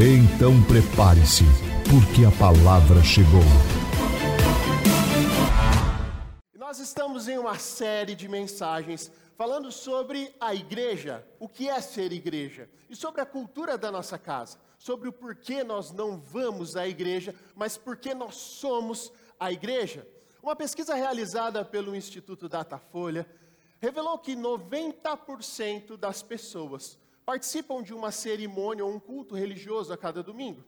Então prepare-se, porque a palavra chegou. Nós estamos em uma série de mensagens falando sobre a igreja, o que é ser igreja, e sobre a cultura da nossa casa, sobre o porquê nós não vamos à igreja, mas porquê nós somos a igreja. Uma pesquisa realizada pelo Instituto Datafolha revelou que 90% das pessoas participam de uma cerimônia ou um culto religioso a cada domingo.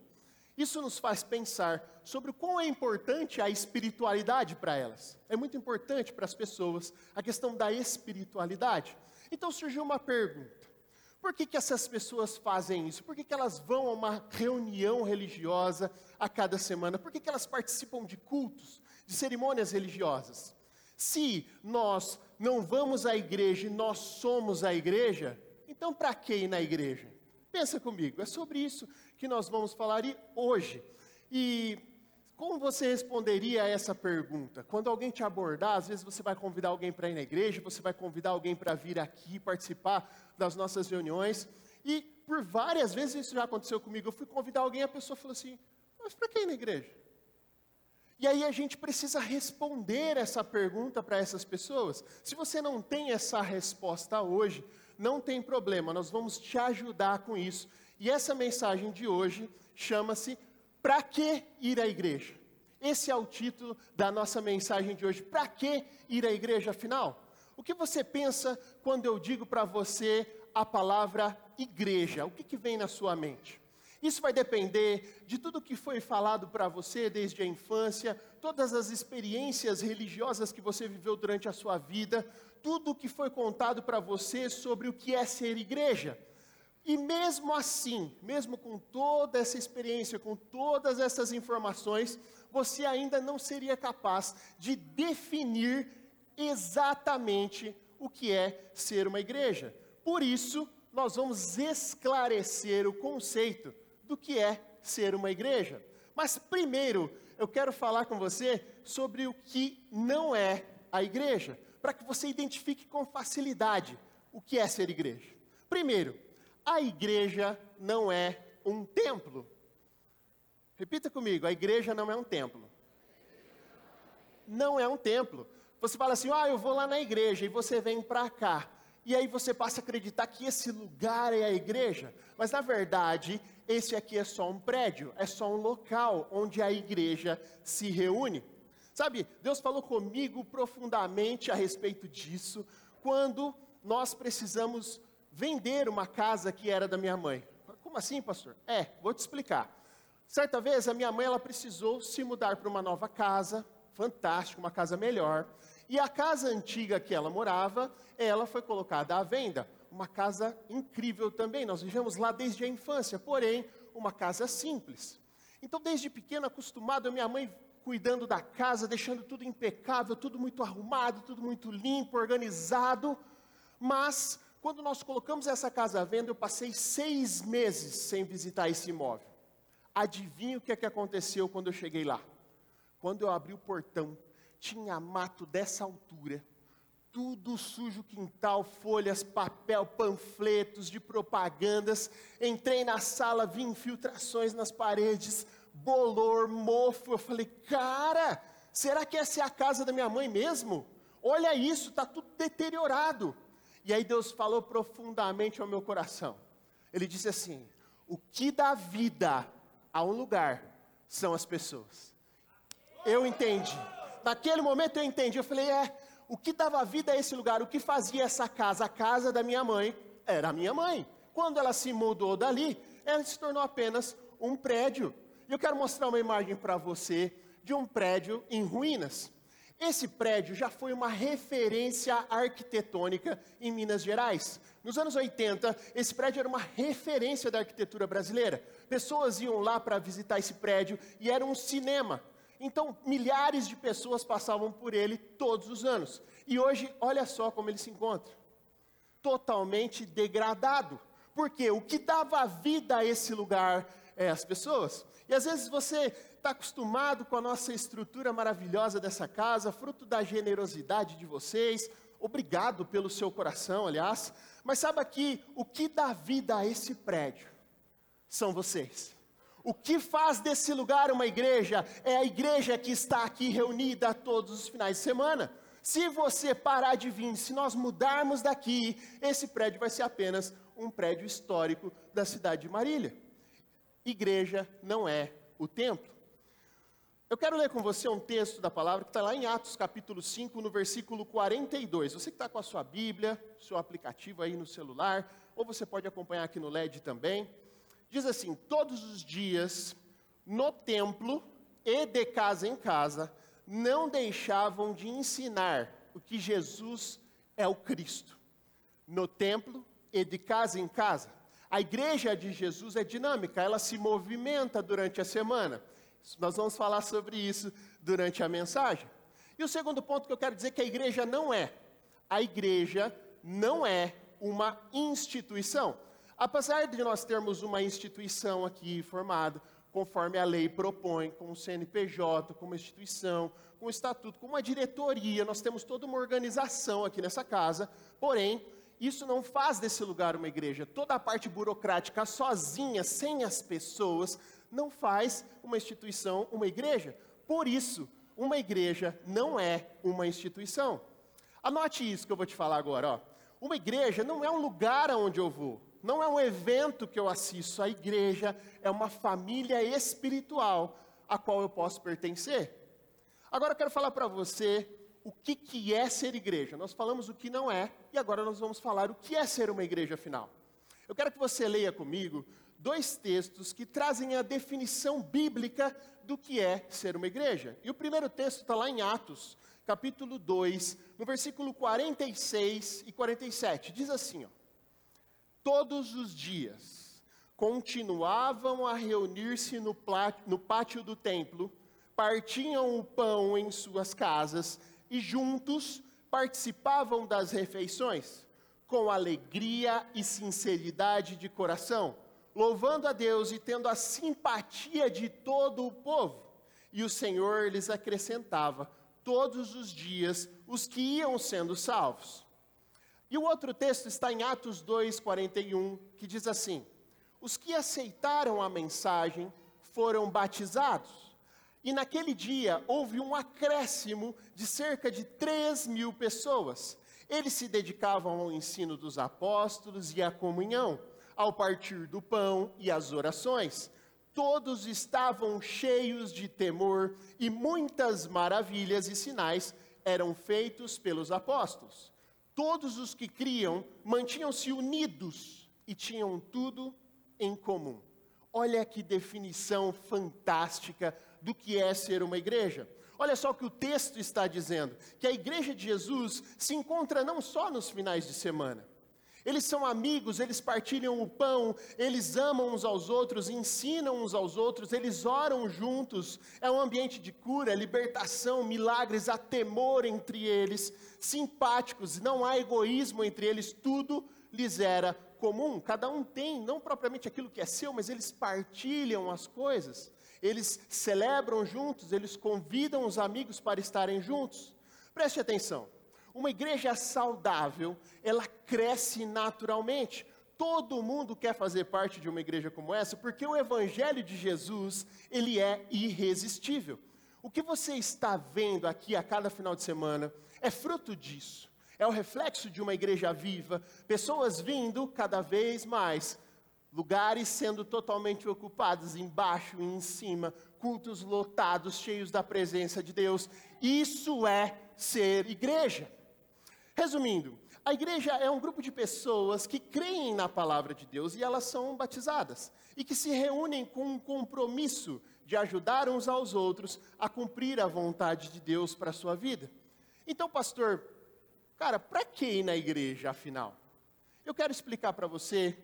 Isso nos faz pensar sobre o quão é importante a espiritualidade para elas. É muito importante para as pessoas a questão da espiritualidade. Então surgiu uma pergunta: por que, que essas pessoas fazem isso? Por que, que elas vão a uma reunião religiosa a cada semana? Por que, que elas participam de cultos, de cerimônias religiosas? Se nós não vamos à igreja e nós somos a igreja, então, para que ir na igreja? Pensa comigo, é sobre isso que nós vamos falar hoje. E como você responderia a essa pergunta? Quando alguém te abordar, às vezes você vai convidar alguém para ir na igreja, você vai convidar alguém para vir aqui participar das nossas reuniões. E por várias vezes isso já aconteceu comigo. Eu fui convidar alguém, a pessoa falou assim: Mas para que ir na igreja? E aí a gente precisa responder essa pergunta para essas pessoas. Se você não tem essa resposta hoje, não tem problema, nós vamos te ajudar com isso. E essa mensagem de hoje chama-se Para que ir à igreja? Esse é o título da nossa mensagem de hoje. Para que ir à igreja afinal? O que você pensa quando eu digo para você a palavra igreja? O que, que vem na sua mente? Isso vai depender de tudo que foi falado para você desde a infância, todas as experiências religiosas que você viveu durante a sua vida, tudo o que foi contado para você sobre o que é ser igreja. E mesmo assim, mesmo com toda essa experiência, com todas essas informações, você ainda não seria capaz de definir exatamente o que é ser uma igreja. Por isso, nós vamos esclarecer o conceito do que é ser uma igreja. Mas primeiro, eu quero falar com você sobre o que não é a igreja para que você identifique com facilidade o que é ser igreja. Primeiro, a igreja não é um templo. Repita comigo: a igreja não é um templo. Não é um templo. Você fala assim: ah, eu vou lá na igreja, e você vem para cá. E aí você passa a acreditar que esse lugar é a igreja. Mas na verdade, esse aqui é só um prédio, é só um local onde a igreja se reúne. Sabe, Deus falou comigo profundamente a respeito disso, quando nós precisamos vender uma casa que era da minha mãe. Como assim, pastor? É, vou te explicar. Certa vez a minha mãe ela precisou se mudar para uma nova casa, fantástica, uma casa melhor. E a casa antiga que ela morava, ela foi colocada à venda. Uma casa incrível também, nós vivemos lá desde a infância, porém, uma casa simples. Então, desde pequeno, acostumado, minha mãe cuidando da casa, deixando tudo impecável, tudo muito arrumado, tudo muito limpo, organizado. Mas, quando nós colocamos essa casa à venda, eu passei seis meses sem visitar esse imóvel. Adivinha o que, é que aconteceu quando eu cheguei lá? Quando eu abri o portão, tinha mato dessa altura, tudo sujo, quintal, folhas, papel, panfletos de propagandas. Entrei na sala, vi infiltrações nas paredes, bolor, mofo. Eu falei, cara, será que essa é a casa da minha mãe mesmo? Olha isso, está tudo deteriorado. E aí Deus falou profundamente ao meu coração. Ele disse assim: o que dá vida a um lugar são as pessoas. Eu entendi. Naquele momento eu entendi. Eu falei: é, o que dava vida a esse lugar, o que fazia essa casa, a casa da minha mãe, era a minha mãe. Quando ela se mudou dali, ela se tornou apenas um prédio. E eu quero mostrar uma imagem para você de um prédio em ruínas. Esse prédio já foi uma referência arquitetônica em Minas Gerais. Nos anos 80, esse prédio era uma referência da arquitetura brasileira. Pessoas iam lá para visitar esse prédio e era um cinema. Então, milhares de pessoas passavam por ele todos os anos. E hoje, olha só como ele se encontra: totalmente degradado. Porque o que dava vida a esse lugar é as pessoas. E às vezes você está acostumado com a nossa estrutura maravilhosa dessa casa, fruto da generosidade de vocês. Obrigado pelo seu coração, aliás. Mas sabe aqui, o que dá vida a esse prédio são vocês. O que faz desse lugar uma igreja é a igreja que está aqui reunida todos os finais de semana. Se você parar de vir, se nós mudarmos daqui, esse prédio vai ser apenas um prédio histórico da cidade de Marília. Igreja não é o templo. Eu quero ler com você um texto da palavra que está lá em Atos capítulo 5, no versículo 42. Você que está com a sua Bíblia, seu aplicativo aí no celular, ou você pode acompanhar aqui no LED também. Diz assim: Todos os dias, no templo e de casa em casa, não deixavam de ensinar o que Jesus é o Cristo. No templo e de casa em casa. A igreja de Jesus é dinâmica, ela se movimenta durante a semana. Nós vamos falar sobre isso durante a mensagem. E o segundo ponto que eu quero dizer é que a igreja não é. A igreja não é uma instituição. Apesar de nós termos uma instituição aqui formada, conforme a lei propõe, com o CNPJ, com uma instituição, com o estatuto, com uma diretoria, nós temos toda uma organização aqui nessa casa, porém, isso não faz desse lugar uma igreja. Toda a parte burocrática sozinha, sem as pessoas, não faz uma instituição uma igreja. Por isso, uma igreja não é uma instituição. Anote isso que eu vou te falar agora. Ó. Uma igreja não é um lugar aonde eu vou, não é um evento que eu assisto. A igreja é uma família espiritual a qual eu posso pertencer. Agora eu quero falar para você o que, que é ser igreja. Nós falamos o que não é, e agora nós vamos falar o que é ser uma igreja afinal. Eu quero que você leia comigo dois textos que trazem a definição bíblica do que é ser uma igreja. E o primeiro texto está lá em Atos, capítulo 2, no versículo 46 e 47. Diz assim: ó, Todos os dias continuavam a reunir-se no, no pátio do templo, partiam o pão em suas casas e juntos participavam das refeições, com alegria e sinceridade de coração louvando a Deus e tendo a simpatia de todo o povo. E o Senhor lhes acrescentava todos os dias os que iam sendo salvos. E o outro texto está em Atos 2:41, que diz assim: Os que aceitaram a mensagem foram batizados. E naquele dia houve um acréscimo de cerca de 3 mil pessoas. Eles se dedicavam ao ensino dos apóstolos e à comunhão ao partir do pão e as orações. Todos estavam cheios de temor e muitas maravilhas e sinais eram feitos pelos apóstolos. Todos os que criam mantinham-se unidos e tinham tudo em comum. Olha que definição fantástica do que é ser uma igreja. Olha só o que o texto está dizendo: que a igreja de Jesus se encontra não só nos finais de semana, eles são amigos, eles partilham o pão, eles amam uns aos outros, ensinam uns aos outros, eles oram juntos. É um ambiente de cura, libertação, milagres, há temor entre eles, simpáticos, não há egoísmo entre eles, tudo lhes era comum. Cada um tem, não propriamente aquilo que é seu, mas eles partilham as coisas. Eles celebram juntos, eles convidam os amigos para estarem juntos. Preste atenção. Uma igreja saudável, ela cresce naturalmente. Todo mundo quer fazer parte de uma igreja como essa, porque o evangelho de Jesus, ele é irresistível. O que você está vendo aqui a cada final de semana é fruto disso. É o reflexo de uma igreja viva, pessoas vindo cada vez mais, lugares sendo totalmente ocupados, embaixo e em cima, cultos lotados, cheios da presença de Deus. Isso é ser igreja. Resumindo, a igreja é um grupo de pessoas que creem na palavra de Deus e elas são batizadas e que se reúnem com um compromisso de ajudar uns aos outros a cumprir a vontade de Deus para a sua vida. Então, pastor, cara, para que ir na igreja, afinal? Eu quero explicar para você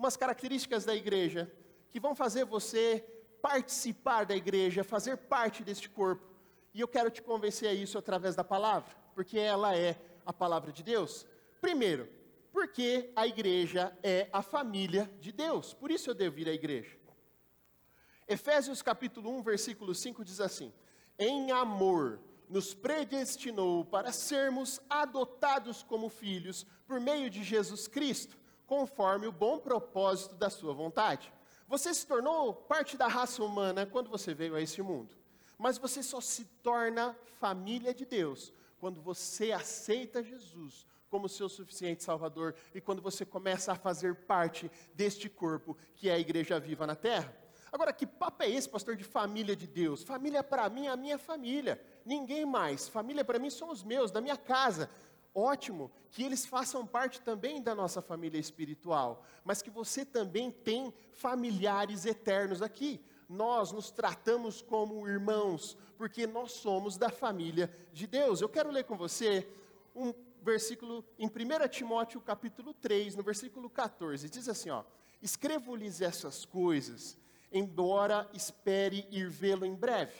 umas características da igreja que vão fazer você participar da igreja, fazer parte deste corpo. E eu quero te convencer a isso através da palavra, porque ela é a palavra de Deus. Primeiro, porque a igreja é a família de Deus. Por isso eu devo ir à igreja. Efésios capítulo 1, versículo 5 diz assim: Em amor nos predestinou para sermos adotados como filhos por meio de Jesus Cristo, conforme o bom propósito da sua vontade. Você se tornou parte da raça humana quando você veio a esse mundo, mas você só se torna família de Deus quando você aceita Jesus como seu suficiente Salvador e quando você começa a fazer parte deste corpo que é a igreja viva na terra. Agora, que papo é esse, pastor, de família de Deus? Família para mim é a minha família, ninguém mais. Família para mim são os meus, da minha casa. Ótimo que eles façam parte também da nossa família espiritual, mas que você também tem familiares eternos aqui. Nós nos tratamos como irmãos, porque nós somos da família de Deus. Eu quero ler com você um versículo em 1 Timóteo capítulo 3, no versículo 14, diz assim, ó: Escrevo-lhes essas coisas, embora espere ir vê-lo em breve.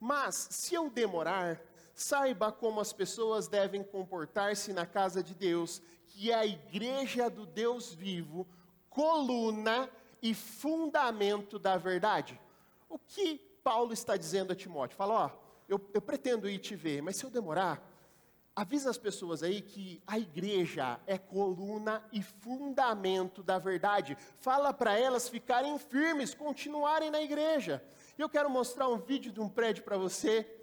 Mas se eu demorar, saiba como as pessoas devem comportar-se na casa de Deus, que é a igreja do Deus vivo, coluna e fundamento da verdade. O que Paulo está dizendo a Timóteo? Fala, ó, eu, eu pretendo ir te ver, mas se eu demorar, avisa as pessoas aí que a igreja é coluna e fundamento da verdade. Fala para elas ficarem firmes, continuarem na igreja. Eu quero mostrar um vídeo de um prédio para você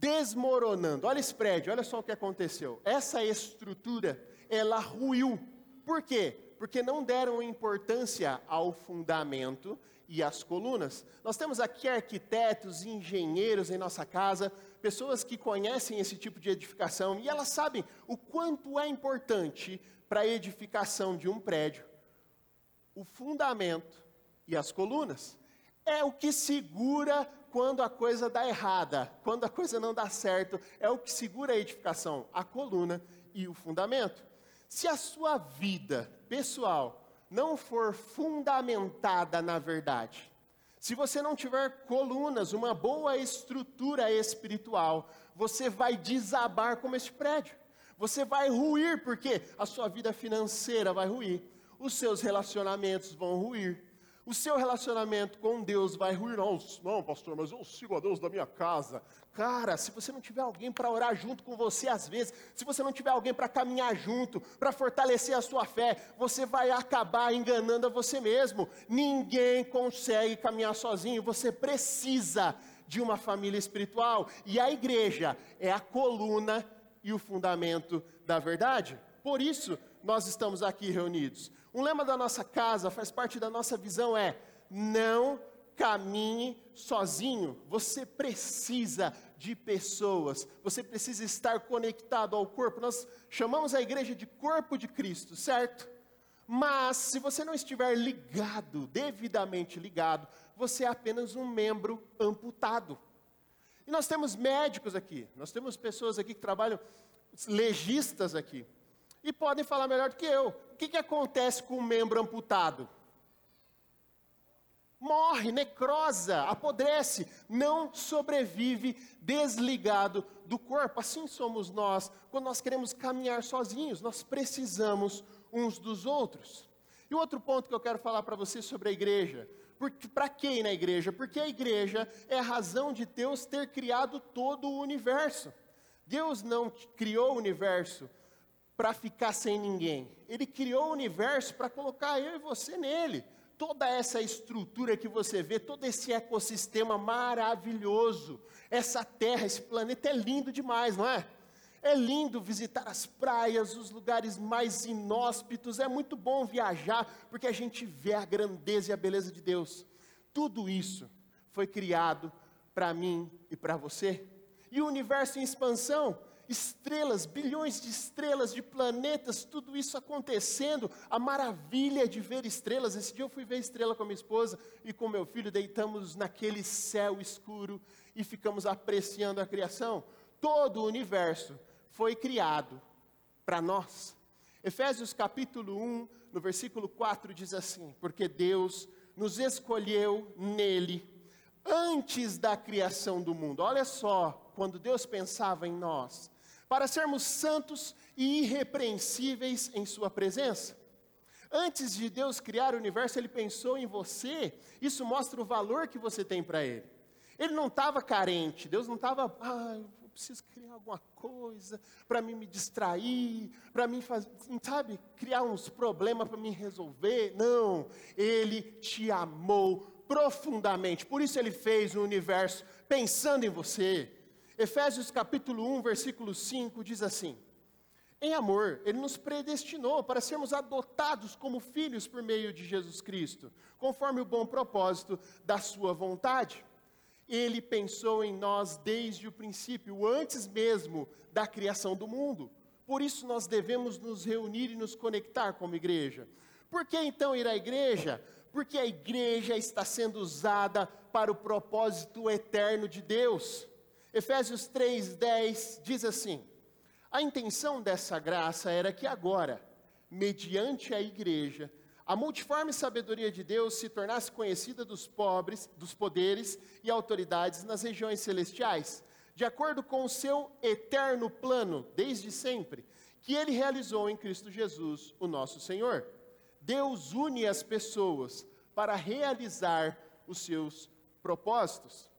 desmoronando. Olha esse prédio, olha só o que aconteceu. Essa estrutura, ela ruiu. Por quê? Porque não deram importância ao fundamento e às colunas. Nós temos aqui arquitetos, engenheiros em nossa casa, pessoas que conhecem esse tipo de edificação e elas sabem o quanto é importante para a edificação de um prédio o fundamento e as colunas. É o que segura quando a coisa dá errada, quando a coisa não dá certo, é o que segura a edificação, a coluna e o fundamento. Se a sua vida pessoal não for fundamentada na verdade, se você não tiver colunas, uma boa estrutura espiritual, você vai desabar como este prédio. Você vai ruir, porque a sua vida financeira vai ruir, os seus relacionamentos vão ruir, o seu relacionamento com Deus vai ruir. Não, não, pastor, mas eu sigo a Deus da minha casa. Cara, se você não tiver alguém para orar junto com você, às vezes, se você não tiver alguém para caminhar junto, para fortalecer a sua fé, você vai acabar enganando a você mesmo. Ninguém consegue caminhar sozinho, você precisa de uma família espiritual. E a igreja é a coluna e o fundamento da verdade. Por isso, nós estamos aqui reunidos. Um lema da nossa casa, faz parte da nossa visão, é: não caminhe sozinho. Você precisa de pessoas, você precisa estar conectado ao corpo. Nós chamamos a igreja de corpo de Cristo, certo? Mas se você não estiver ligado, devidamente ligado, você é apenas um membro amputado. E nós temos médicos aqui, nós temos pessoas aqui que trabalham, legistas aqui, e podem falar melhor do que eu que, que acontece com o membro amputado? Morre, necrosa, apodrece, não sobrevive desligado do corpo. Assim somos nós, quando nós queremos caminhar sozinhos, nós precisamos uns dos outros. E outro ponto que eu quero falar para você sobre a igreja. Para quem na igreja? Porque a igreja é a razão de Deus ter criado todo o universo. Deus não criou o universo para ficar sem ninguém. Ele criou o universo para colocar eu e você nele. Toda essa estrutura que você vê, todo esse ecossistema maravilhoso, essa terra, esse planeta é lindo demais, não é? É lindo visitar as praias, os lugares mais inóspitos, é muito bom viajar, porque a gente vê a grandeza e a beleza de Deus. Tudo isso foi criado para mim e para você. E o universo em expansão, estrelas, bilhões de estrelas, de planetas, tudo isso acontecendo, a maravilha de ver estrelas. Esse dia eu fui ver estrela com a minha esposa e com meu filho, deitamos naquele céu escuro e ficamos apreciando a criação. Todo o universo foi criado para nós. Efésios capítulo 1, no versículo 4 diz assim: Porque Deus nos escolheu nele antes da criação do mundo. Olha só, quando Deus pensava em nós, para sermos santos e irrepreensíveis em Sua presença. Antes de Deus criar o universo, Ele pensou em você. Isso mostra o valor que você tem para Ele. Ele não estava carente, Deus não estava, ah, eu preciso criar alguma coisa para mim me distrair, para mim fazer, sabe, criar uns problemas para me resolver. Não, Ele te amou profundamente, por isso Ele fez o universo pensando em você. Efésios capítulo 1, versículo 5 diz assim: Em amor, Ele nos predestinou para sermos adotados como filhos por meio de Jesus Cristo, conforme o bom propósito da Sua vontade. Ele pensou em nós desde o princípio, antes mesmo da criação do mundo. Por isso nós devemos nos reunir e nos conectar como igreja. Por que então ir à igreja? Porque a igreja está sendo usada para o propósito eterno de Deus. Efésios 3:10 diz assim: A intenção dessa graça era que agora, mediante a igreja, a multiforme sabedoria de Deus se tornasse conhecida dos pobres, dos poderes e autoridades nas regiões celestiais, de acordo com o seu eterno plano, desde sempre, que ele realizou em Cristo Jesus, o nosso Senhor. Deus une as pessoas para realizar os seus propósitos.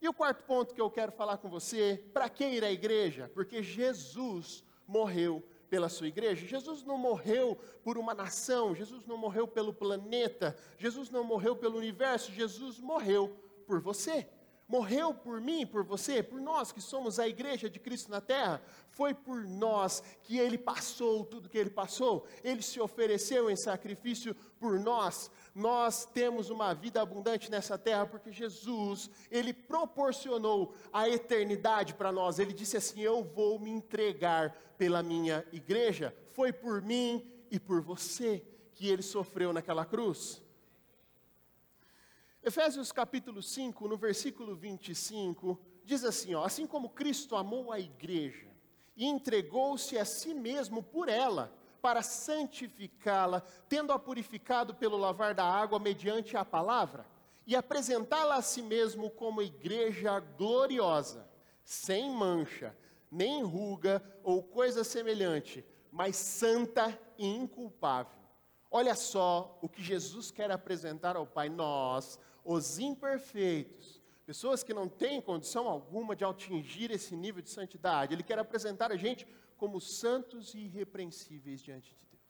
E o quarto ponto que eu quero falar com você, para que ir à igreja? Porque Jesus morreu pela sua igreja. Jesus não morreu por uma nação, Jesus não morreu pelo planeta, Jesus não morreu pelo universo, Jesus morreu por você morreu por mim, por você, por nós que somos a igreja de Cristo na terra. Foi por nós que ele passou tudo que ele passou. Ele se ofereceu em sacrifício por nós. Nós temos uma vida abundante nessa terra porque Jesus, ele proporcionou a eternidade para nós. Ele disse assim: "Eu vou me entregar pela minha igreja". Foi por mim e por você que ele sofreu naquela cruz. Efésios capítulo 5, no versículo 25, diz assim: ó, assim como Cristo amou a igreja e entregou-se a si mesmo por ela, para santificá-la, tendo-a purificado pelo lavar da água mediante a palavra, e apresentá-la a si mesmo como igreja gloriosa, sem mancha, nem ruga ou coisa semelhante, mas santa e inculpável. Olha só o que Jesus quer apresentar ao Pai. Nós, os imperfeitos, pessoas que não têm condição alguma de atingir esse nível de santidade. Ele quer apresentar a gente como santos e irrepreensíveis diante de Deus.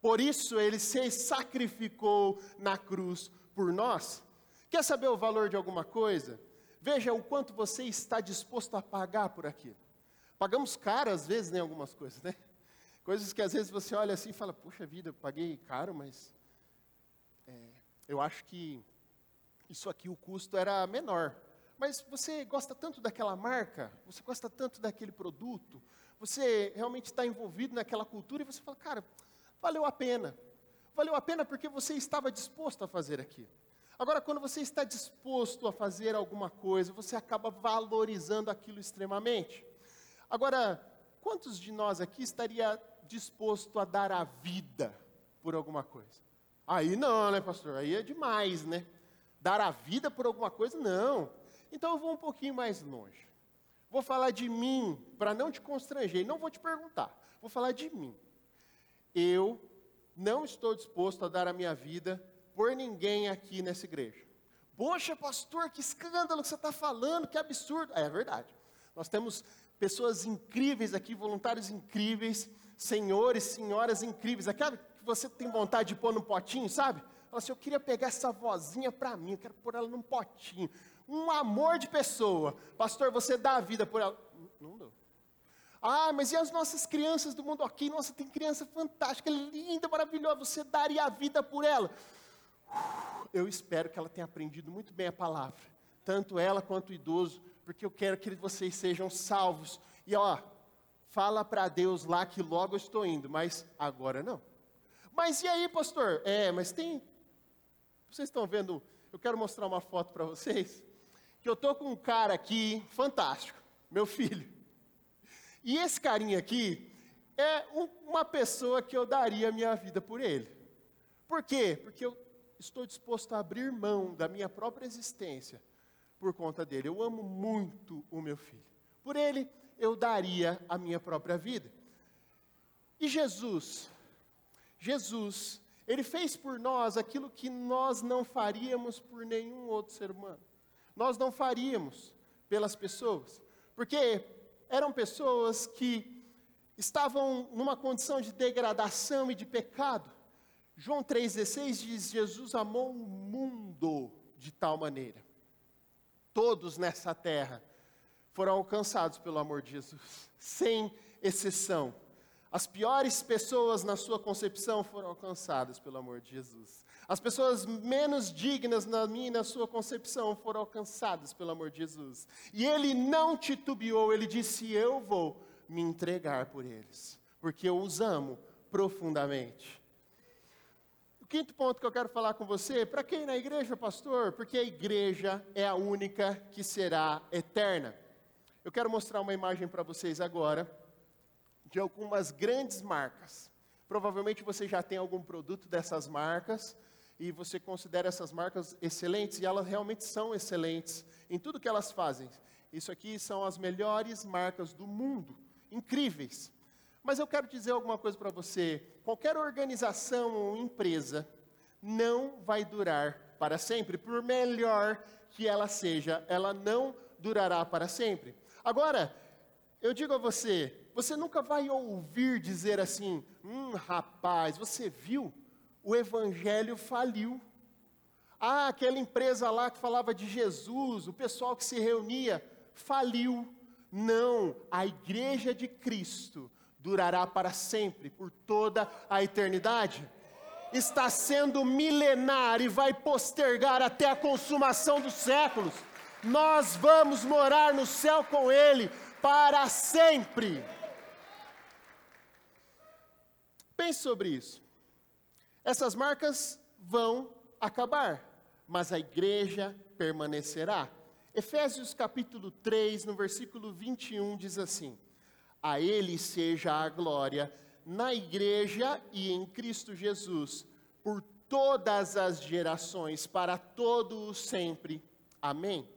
Por isso ele se sacrificou na cruz por nós. Quer saber o valor de alguma coisa? Veja o quanto você está disposto a pagar por aquilo. Pagamos caro às vezes em né, algumas coisas, né? Coisas que às vezes você olha assim e fala, puxa vida, paguei caro, mas é, eu acho que isso aqui o custo era menor. Mas você gosta tanto daquela marca, você gosta tanto daquele produto, você realmente está envolvido naquela cultura e você fala, cara, valeu a pena. Valeu a pena porque você estava disposto a fazer aquilo. Agora, quando você está disposto a fazer alguma coisa, você acaba valorizando aquilo extremamente. Agora, quantos de nós aqui estaria disposto a dar a vida por alguma coisa? Aí não, né, pastor? Aí é demais, né? dar a vida por alguma coisa, não. Então eu vou um pouquinho mais longe. Vou falar de mim, para não te constranger, não vou te perguntar, vou falar de mim. Eu não estou disposto a dar a minha vida por ninguém aqui nessa igreja. Poxa, pastor, que escândalo que você está falando, que absurdo. É, é verdade. Nós temos pessoas incríveis aqui, voluntários incríveis, senhores, senhoras incríveis. Aquela que você tem vontade de pôr no potinho, sabe? Fala assim: eu queria pegar essa vozinha para mim, eu quero pôr ela num potinho. Um amor de pessoa. Pastor, você dá a vida por ela. Não dou. Ah, mas e as nossas crianças do mundo aqui? Nossa, tem criança fantástica, linda, maravilhosa. Você daria a vida por ela? Eu espero que ela tenha aprendido muito bem a palavra, tanto ela quanto o idoso, porque eu quero que vocês sejam salvos. E ó, fala para Deus lá que logo estou indo, mas agora não. Mas e aí, pastor? É, mas tem. Vocês estão vendo? Eu quero mostrar uma foto para vocês. Que eu tô com um cara aqui fantástico, meu filho. E esse carinha aqui é um, uma pessoa que eu daria minha vida por ele. Por quê? Porque eu estou disposto a abrir mão da minha própria existência por conta dele. Eu amo muito o meu filho. Por ele, eu daria a minha própria vida. E Jesus, Jesus, ele fez por nós aquilo que nós não faríamos por nenhum outro ser humano. Nós não faríamos pelas pessoas, porque eram pessoas que estavam numa condição de degradação e de pecado. João 3,16 diz: Jesus amou o mundo de tal maneira. Todos nessa terra foram alcançados pelo amor de Jesus, sem exceção. As piores pessoas na sua concepção foram alcançadas pelo amor de Jesus. As pessoas menos dignas na minha e na sua concepção foram alcançadas pelo amor de Jesus. E ele não titubeou, ele disse: Eu vou me entregar por eles, porque eu os amo profundamente. O quinto ponto que eu quero falar com você: para quem na igreja, pastor? Porque a igreja é a única que será eterna. Eu quero mostrar uma imagem para vocês agora de algumas grandes marcas. Provavelmente você já tem algum produto dessas marcas e você considera essas marcas excelentes e elas realmente são excelentes em tudo que elas fazem. Isso aqui são as melhores marcas do mundo, incríveis. Mas eu quero dizer alguma coisa para você: qualquer organização ou empresa não vai durar para sempre, por melhor que ela seja, ela não durará para sempre. Agora, eu digo a você, você nunca vai ouvir dizer assim: hum, rapaz, você viu? O evangelho faliu. Ah, aquela empresa lá que falava de Jesus, o pessoal que se reunia, faliu. Não, a igreja de Cristo durará para sempre, por toda a eternidade. Está sendo milenar e vai postergar até a consumação dos séculos nós vamos morar no céu com Ele para sempre. Sobre isso. Essas marcas vão acabar, mas a igreja permanecerá. Efésios capítulo 3, no versículo 21, diz assim: A Ele seja a glória na igreja e em Cristo Jesus, por todas as gerações, para todo o sempre. Amém.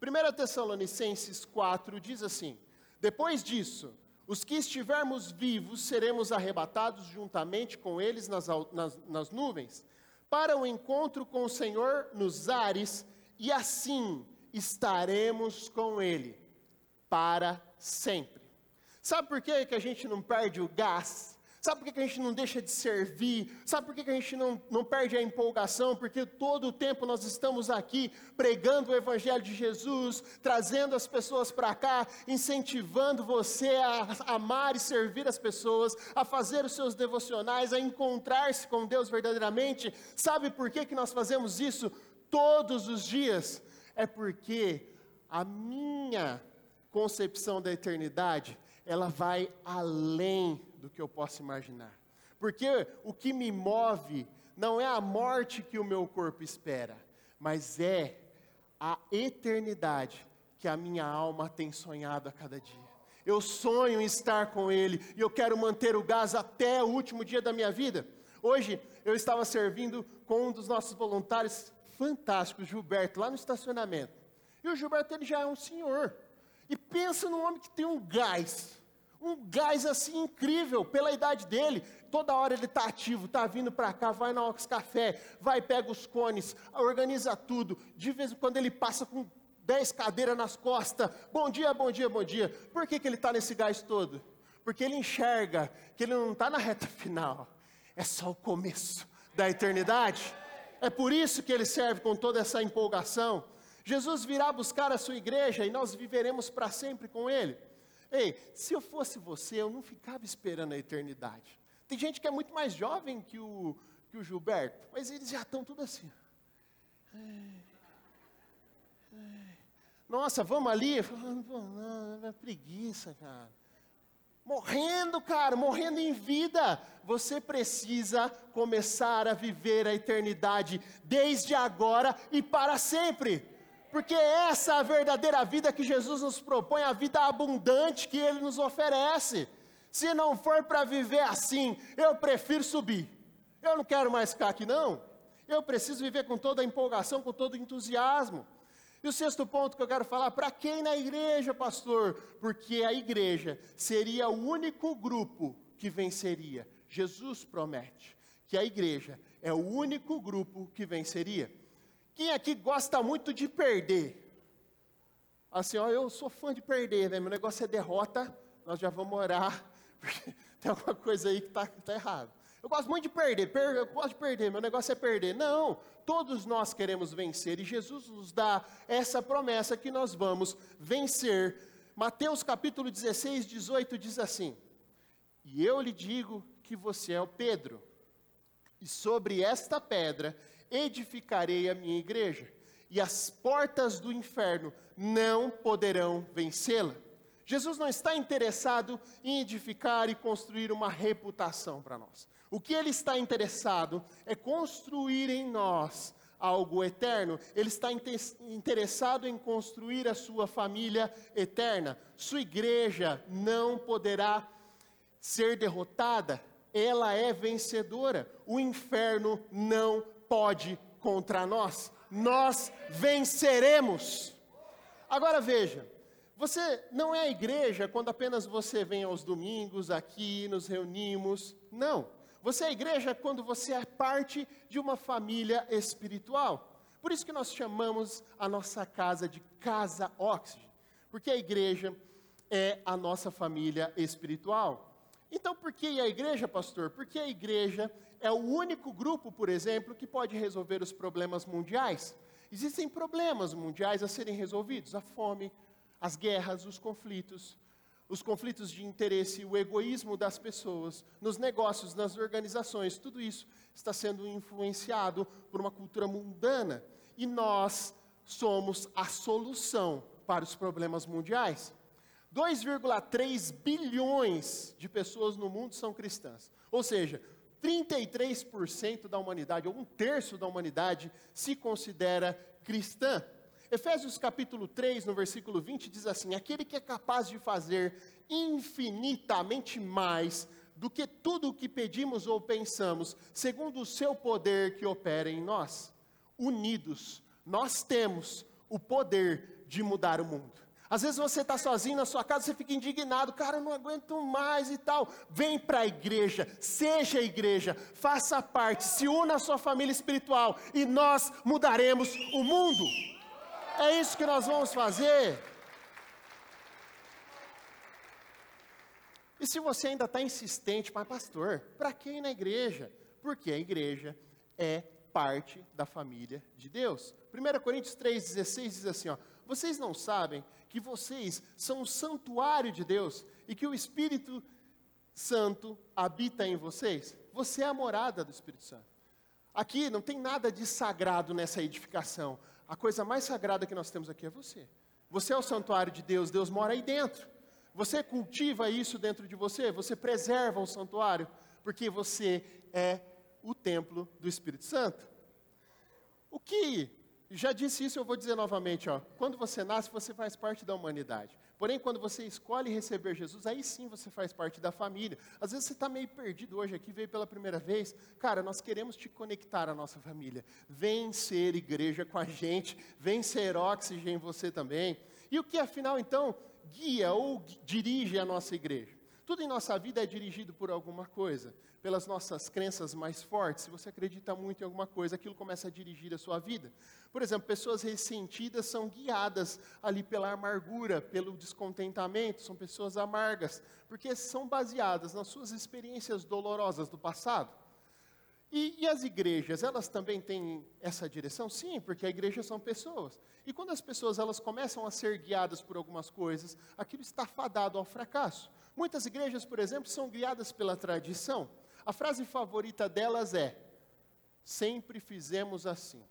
1 Tessalonicenses 4 diz assim: Depois disso, os que estivermos vivos seremos arrebatados juntamente com eles nas, nas, nas nuvens, para o encontro com o Senhor nos ares, e assim estaremos com Ele para sempre. Sabe por que, que a gente não perde o gás? Sabe por que a gente não deixa de servir? Sabe por que a gente não, não perde a empolgação? Porque todo o tempo nós estamos aqui pregando o Evangelho de Jesus, trazendo as pessoas para cá, incentivando você a amar e servir as pessoas, a fazer os seus devocionais, a encontrar-se com Deus verdadeiramente. Sabe por que, que nós fazemos isso todos os dias? É porque a minha concepção da eternidade, ela vai além do que eu posso imaginar. Porque o que me move não é a morte que o meu corpo espera, mas é a eternidade que a minha alma tem sonhado a cada dia. Eu sonho em estar com Ele e eu quero manter o gás até o último dia da minha vida. Hoje eu estava servindo com um dos nossos voluntários fantásticos, Gilberto, lá no estacionamento. E o Gilberto ele já é um senhor. E pensa num homem que tem um gás um gás assim incrível pela idade dele. Toda hora ele está ativo, está vindo para cá, vai na Ox Café, vai, pega os cones, organiza tudo. De vez em quando ele passa com dez cadeiras nas costas. Bom dia, bom dia, bom dia. Por que, que ele está nesse gás todo? Porque ele enxerga que ele não está na reta final, é só o começo da eternidade. É por isso que ele serve com toda essa empolgação. Jesus virá buscar a sua igreja e nós viveremos para sempre com ele. Ei, se eu fosse você, eu não ficava esperando a eternidade. Tem gente que é muito mais jovem que o, que o Gilberto, mas eles já estão tudo assim. Nossa, vamos ali? Não, não, é preguiça, cara. morrendo, cara, morrendo em vida. Você precisa começar a viver a eternidade desde agora e para sempre. Porque essa é a verdadeira vida que Jesus nos propõe, a vida abundante que Ele nos oferece. Se não for para viver assim, eu prefiro subir. Eu não quero mais ficar aqui, não. Eu preciso viver com toda a empolgação, com todo o entusiasmo. E o sexto ponto que eu quero falar, para quem na igreja, pastor? Porque a igreja seria o único grupo que venceria. Jesus promete que a igreja é o único grupo que venceria. Quem aqui gosta muito de perder? Assim, ó, eu sou fã de perder, né? Meu negócio é derrota, nós já vamos orar, porque tem alguma coisa aí que está tá errado. Eu gosto muito de perder, per, eu gosto de perder, meu negócio é perder. Não, todos nós queremos vencer e Jesus nos dá essa promessa que nós vamos vencer. Mateus capítulo 16, 18 diz assim: E eu lhe digo que você é o Pedro, e sobre esta pedra edificarei a minha igreja, e as portas do inferno não poderão vencê-la. Jesus não está interessado em edificar e construir uma reputação para nós. O que ele está interessado é construir em nós algo eterno. Ele está interessado em construir a sua família eterna. Sua igreja não poderá ser derrotada, ela é vencedora. O inferno não pode contra nós. Nós venceremos. Agora veja, você não é a igreja quando apenas você vem aos domingos aqui, nos reunimos. Não. Você é igreja quando você é parte de uma família espiritual. Por isso que nós chamamos a nossa casa de Casa Oxygen, porque a igreja é a nossa família espiritual. Então, por que a igreja, pastor? Porque a igreja é o único grupo, por exemplo, que pode resolver os problemas mundiais. Existem problemas mundiais a serem resolvidos: a fome, as guerras, os conflitos os conflitos de interesse, o egoísmo das pessoas, nos negócios, nas organizações, tudo isso está sendo influenciado por uma cultura mundana. E nós somos a solução para os problemas mundiais. 2,3 bilhões de pessoas no mundo são cristãs. Ou seja, 33% da humanidade, ou um terço da humanidade, se considera cristã. Efésios capítulo 3, no versículo 20, diz assim: Aquele que é capaz de fazer infinitamente mais do que tudo o que pedimos ou pensamos, segundo o seu poder que opera em nós. Unidos, nós temos o poder de mudar o mundo. Às vezes você está sozinho na sua casa, você fica indignado, cara, eu não aguento mais e tal. Vem para a igreja, seja a igreja, faça parte, se una à sua família espiritual e nós mudaremos o mundo. É isso que nós vamos fazer. E se você ainda está insistente, mas pastor, para quem na igreja? Porque a igreja é parte da família de Deus. 1 Coríntios 3,16 diz assim: ó, vocês não sabem que vocês são o santuário de Deus e que o Espírito Santo habita em vocês? Você é a morada do Espírito Santo. Aqui não tem nada de sagrado nessa edificação a coisa mais sagrada que nós temos aqui é você. Você é o santuário de Deus, Deus mora aí dentro. Você cultiva isso dentro de você, você preserva o santuário, porque você é o templo do Espírito Santo. O que, já disse isso, eu vou dizer novamente, ó, quando você nasce, você faz parte da humanidade. Porém, quando você escolhe receber Jesus, aí sim você faz parte da família. Às vezes você está meio perdido hoje aqui, veio pela primeira vez. Cara, nós queremos te conectar à nossa família. Vem ser igreja com a gente, vem ser oxigênio você também. E o que afinal então guia ou dirige a nossa igreja? Tudo em nossa vida é dirigido por alguma coisa pelas nossas crenças mais fortes, se você acredita muito em alguma coisa, aquilo começa a dirigir a sua vida. Por exemplo, pessoas ressentidas são guiadas ali pela amargura, pelo descontentamento, são pessoas amargas, porque são baseadas nas suas experiências dolorosas do passado. E, e, as igrejas, elas também têm essa direção? Sim, porque a igreja são pessoas. E quando as pessoas elas começam a ser guiadas por algumas coisas, aquilo está fadado ao fracasso. Muitas igrejas, por exemplo, são guiadas pela tradição. A frase favorita delas é: sempre fizemos assim.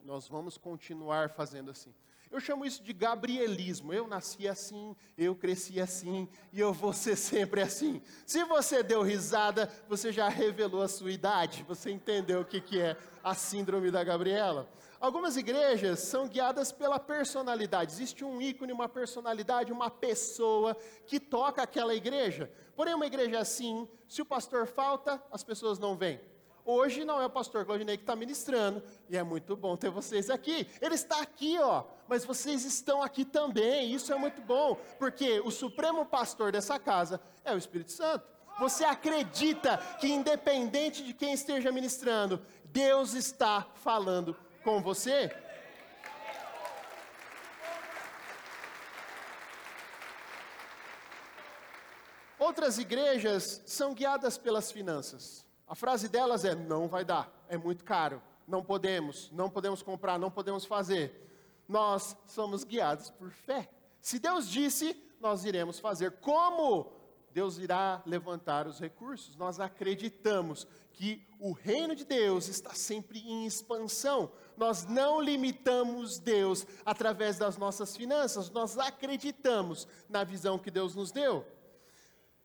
Nós vamos continuar fazendo assim. Eu chamo isso de gabrielismo. Eu nasci assim, eu cresci assim e eu vou ser sempre assim. Se você deu risada, você já revelou a sua idade. Você entendeu o que, que é a síndrome da Gabriela. Algumas igrejas são guiadas pela personalidade. Existe um ícone, uma personalidade, uma pessoa que toca aquela igreja. Porém, uma igreja assim, se o pastor falta, as pessoas não vêm. Hoje não é o pastor Claudinei que está ministrando, e é muito bom ter vocês aqui. Ele está aqui, ó, mas vocês estão aqui também, isso é muito bom, porque o supremo pastor dessa casa é o Espírito Santo. Você acredita que, independente de quem esteja ministrando, Deus está falando com você? Outras igrejas são guiadas pelas finanças. A frase delas é: não vai dar, é muito caro, não podemos, não podemos comprar, não podemos fazer. Nós somos guiados por fé. Se Deus disse, nós iremos fazer. Como? Deus irá levantar os recursos. Nós acreditamos que o reino de Deus está sempre em expansão. Nós não limitamos Deus através das nossas finanças, nós acreditamos na visão que Deus nos deu.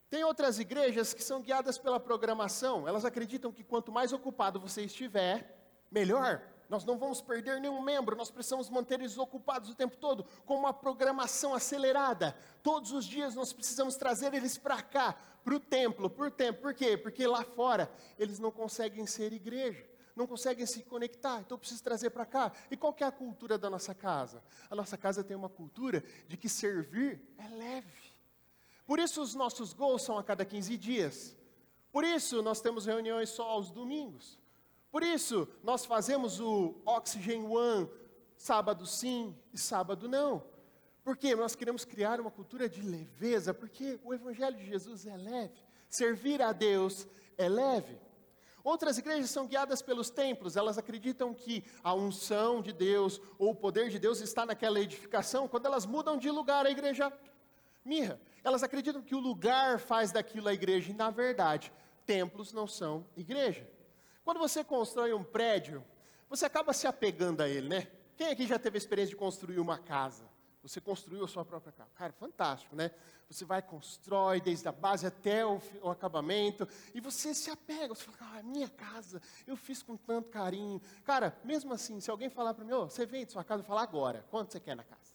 Tem outras igrejas que são guiadas pela programação. Elas acreditam que quanto mais ocupado você estiver, melhor. Nós não vamos perder nenhum membro, nós precisamos manter eles ocupados o tempo todo, com uma programação acelerada. Todos os dias nós precisamos trazer eles para cá, para o templo, por tempo. Por quê? Porque lá fora eles não conseguem ser igreja, não conseguem se conectar, então eu preciso trazer para cá. E qual que é a cultura da nossa casa? A nossa casa tem uma cultura de que servir é leve. Por isso os nossos gols são a cada 15 dias. Por isso nós temos reuniões só aos domingos. Por isso nós fazemos o Oxygen One sábado sim e sábado não. Porque nós queremos criar uma cultura de leveza, porque o evangelho de Jesus é leve. Servir a Deus é leve. Outras igrejas são guiadas pelos templos, elas acreditam que a unção de Deus ou o poder de Deus está naquela edificação. Quando elas mudam de lugar, a igreja mirra. Elas acreditam que o lugar faz daquilo a igreja, e na verdade, templos não são igreja. Quando você constrói um prédio, você acaba se apegando a ele, né? Quem aqui já teve a experiência de construir uma casa? Você construiu a sua própria casa. Cara, fantástico, né? Você vai, constrói desde a base até o, o acabamento, e você se apega. Você fala, ah, minha casa, eu fiz com tanto carinho. Cara, mesmo assim, se alguém falar para mim, oh, você vende sua casa, eu falo agora, quanto você quer na casa?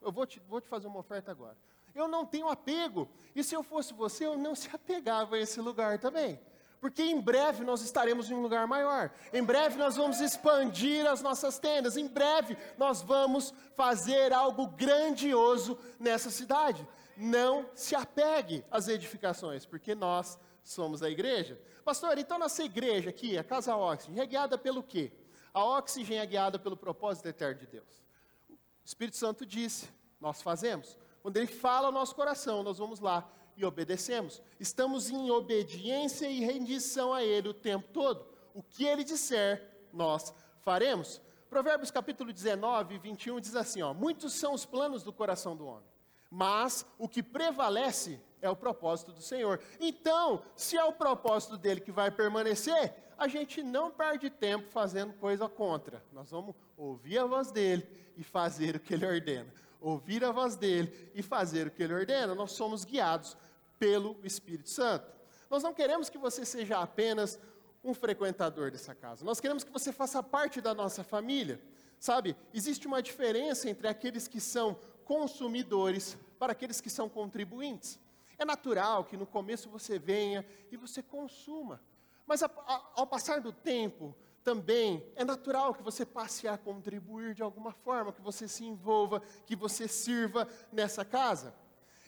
Eu vou te, vou te fazer uma oferta agora. Eu não tenho apego. E se eu fosse você, eu não se apegava a esse lugar também. Porque em breve nós estaremos em um lugar maior. Em breve nós vamos expandir as nossas tendas. Em breve nós vamos fazer algo grandioso nessa cidade. Não se apegue às edificações, porque nós somos a igreja. Pastor, então nossa igreja aqui, a Casa Oxygen, é guiada pelo quê? A Oxygen é guiada pelo propósito eterno de Deus. O Espírito Santo disse, nós fazemos. Quando ele fala ao nosso coração, nós vamos lá e obedecemos. Estamos em obediência e rendição a ele o tempo todo. O que ele disser, nós faremos. Provérbios capítulo 19, 21 diz assim: ó, Muitos são os planos do coração do homem, mas o que prevalece é o propósito do Senhor. Então, se é o propósito dele que vai permanecer, a gente não perde tempo fazendo coisa contra. Nós vamos ouvir a voz dele e fazer o que ele ordena ouvir a voz dele e fazer o que ele ordena, nós somos guiados pelo Espírito Santo. Nós não queremos que você seja apenas um frequentador dessa casa, nós queremos que você faça parte da nossa família. Sabe, existe uma diferença entre aqueles que são consumidores para aqueles que são contribuintes. É natural que no começo você venha e você consuma, mas a, a, ao passar do tempo, também é natural que você passe a contribuir de alguma forma, que você se envolva, que você sirva nessa casa.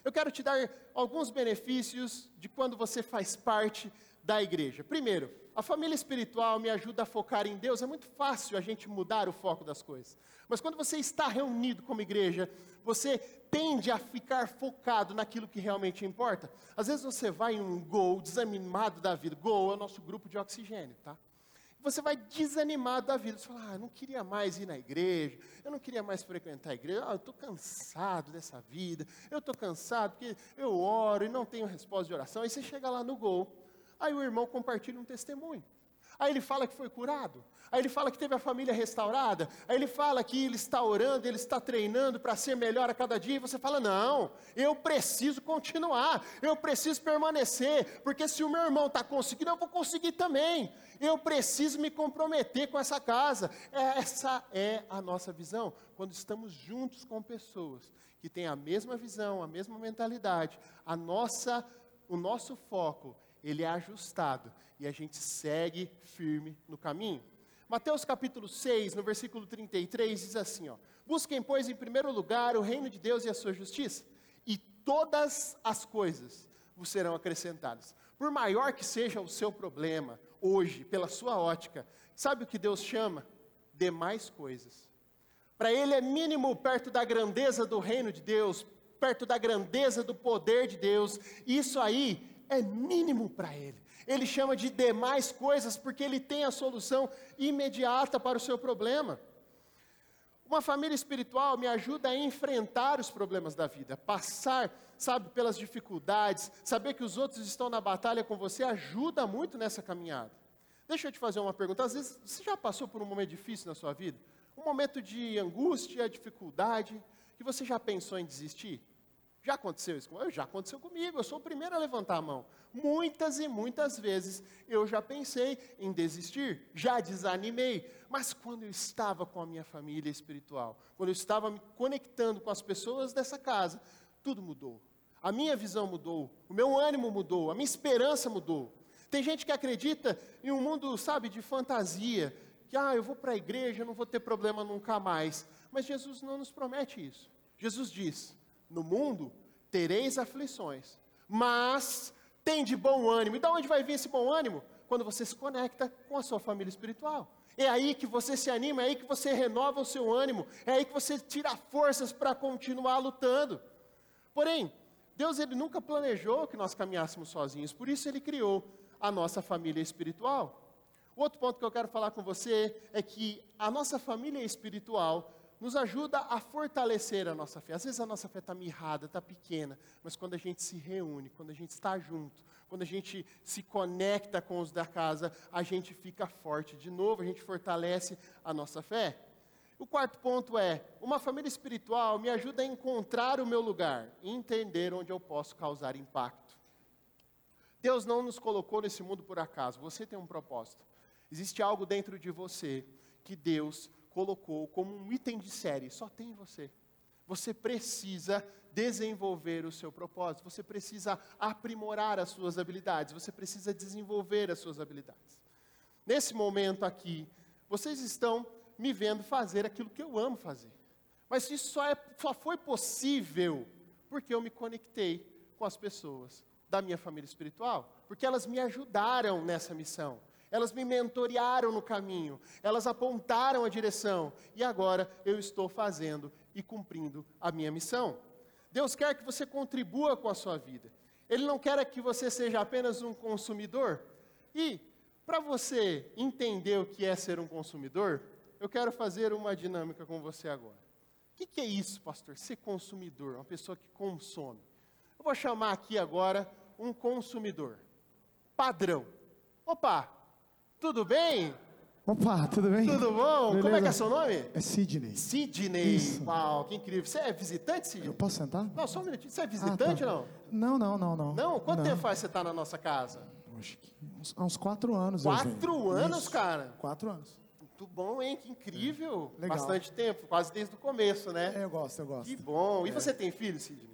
Eu quero te dar alguns benefícios de quando você faz parte da igreja. Primeiro, a família espiritual me ajuda a focar em Deus. É muito fácil a gente mudar o foco das coisas. Mas quando você está reunido como igreja, você tende a ficar focado naquilo que realmente importa. Às vezes você vai em um gol desanimado da vida. Gol é o nosso grupo de oxigênio, tá? Você vai desanimado da vida. Você fala, ah, eu não queria mais ir na igreja, eu não queria mais frequentar a igreja, ah, eu estou cansado dessa vida, eu estou cansado porque eu oro e não tenho resposta de oração. Aí você chega lá no gol, aí o irmão compartilha um testemunho. Aí ele fala que foi curado. Aí ele fala que teve a família restaurada. Aí ele fala que ele está orando, ele está treinando para ser melhor a cada dia. E você fala: não, eu preciso continuar, eu preciso permanecer, porque se o meu irmão está conseguindo, eu vou conseguir também. Eu preciso me comprometer com essa casa. Essa é a nossa visão. Quando estamos juntos com pessoas que têm a mesma visão, a mesma mentalidade, a nossa, o nosso foco ele é ajustado e a gente segue firme no caminho. Mateus capítulo 6, no versículo 33, diz assim: ó, Busquem, pois, em primeiro lugar o reino de Deus e a sua justiça, e todas as coisas vos serão acrescentadas. Por maior que seja o seu problema, hoje, pela sua ótica, sabe o que Deus chama? Demais coisas. Para ele é mínimo perto da grandeza do reino de Deus, perto da grandeza do poder de Deus, isso aí é mínimo para ele. Ele chama de demais coisas porque ele tem a solução imediata para o seu problema. Uma família espiritual me ajuda a enfrentar os problemas da vida, passar, sabe, pelas dificuldades, saber que os outros estão na batalha com você ajuda muito nessa caminhada. Deixa eu te fazer uma pergunta. Às vezes você já passou por um momento difícil na sua vida? Um momento de angústia, dificuldade, que você já pensou em desistir? Já aconteceu isso? Já aconteceu comigo, eu sou o primeiro a levantar a mão. Muitas e muitas vezes eu já pensei em desistir, já desanimei, mas quando eu estava com a minha família espiritual, quando eu estava me conectando com as pessoas dessa casa, tudo mudou. A minha visão mudou, o meu ânimo mudou, a minha esperança mudou. Tem gente que acredita em um mundo, sabe, de fantasia, que ah, eu vou para a igreja, não vou ter problema nunca mais. Mas Jesus não nos promete isso. Jesus diz: no mundo tereis aflições, mas tem de bom ânimo. E de onde vai vir esse bom ânimo? Quando você se conecta com a sua família espiritual. É aí que você se anima, é aí que você renova o seu ânimo, é aí que você tira forças para continuar lutando. Porém, Deus ele nunca planejou que nós caminhássemos sozinhos, por isso ele criou a nossa família espiritual. Outro ponto que eu quero falar com você é que a nossa família espiritual nos ajuda a fortalecer a nossa fé. Às vezes a nossa fé está mirrada, está pequena, mas quando a gente se reúne, quando a gente está junto, quando a gente se conecta com os da casa, a gente fica forte. De novo, a gente fortalece a nossa fé. O quarto ponto é: uma família espiritual me ajuda a encontrar o meu lugar, entender onde eu posso causar impacto. Deus não nos colocou nesse mundo por acaso, você tem um propósito. Existe algo dentro de você que Deus colocou como um item de série, só tem você. Você precisa desenvolver o seu propósito, você precisa aprimorar as suas habilidades, você precisa desenvolver as suas habilidades. Nesse momento aqui, vocês estão me vendo fazer aquilo que eu amo fazer. Mas isso só, é, só foi possível porque eu me conectei com as pessoas da minha família espiritual, porque elas me ajudaram nessa missão. Elas me mentorearam no caminho, elas apontaram a direção, e agora eu estou fazendo e cumprindo a minha missão. Deus quer que você contribua com a sua vida. Ele não quer que você seja apenas um consumidor. E, para você entender o que é ser um consumidor, eu quero fazer uma dinâmica com você agora. O que, que é isso, pastor? Ser consumidor, uma pessoa que consome. Eu vou chamar aqui agora um consumidor padrão. Opa, tudo bem? Opa, tudo bem? Tudo bom? Beleza. Como é que é seu nome? É Sidney. Sidney. Isso. Uau, que incrível. Você é visitante, Sidney? Eu posso sentar? Não, só um minutinho. Você é visitante Ah, tá. ou Não, não, não, não. não? Não? Quanto tempo faz você está na nossa casa? Acho que uns, uns quatro anos. Quatro anos, Isso. cara? Quatro anos. Muito bom, hein? Que incrível. É, legal. Bastante tempo, quase desde o começo, né? É, eu gosto, eu gosto. Que bom. E você tem filho, Sidney?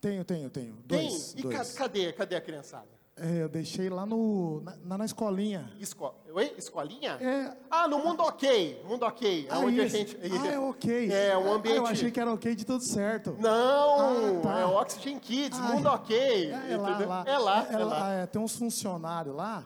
Tenho, tenho, tenho. Tem? Dois. E dois. ca- cadê? Cadê a criançada? É, eu deixei lá no, na, na- escolinha. Esco... Oi? Escolinha? É. Ah, no Mundo Ok. Mundo Ok. Ah, onde a isso. gente... Ah, é ok. É, um Ah, ambiente... eu achei que era ok de tudo certo. Não, Ah, tá. é Oxygen Kids, Ai, Mundo Ok. É, é lá, lá. É lá, É, é lá. é, tem uns funcionários lá.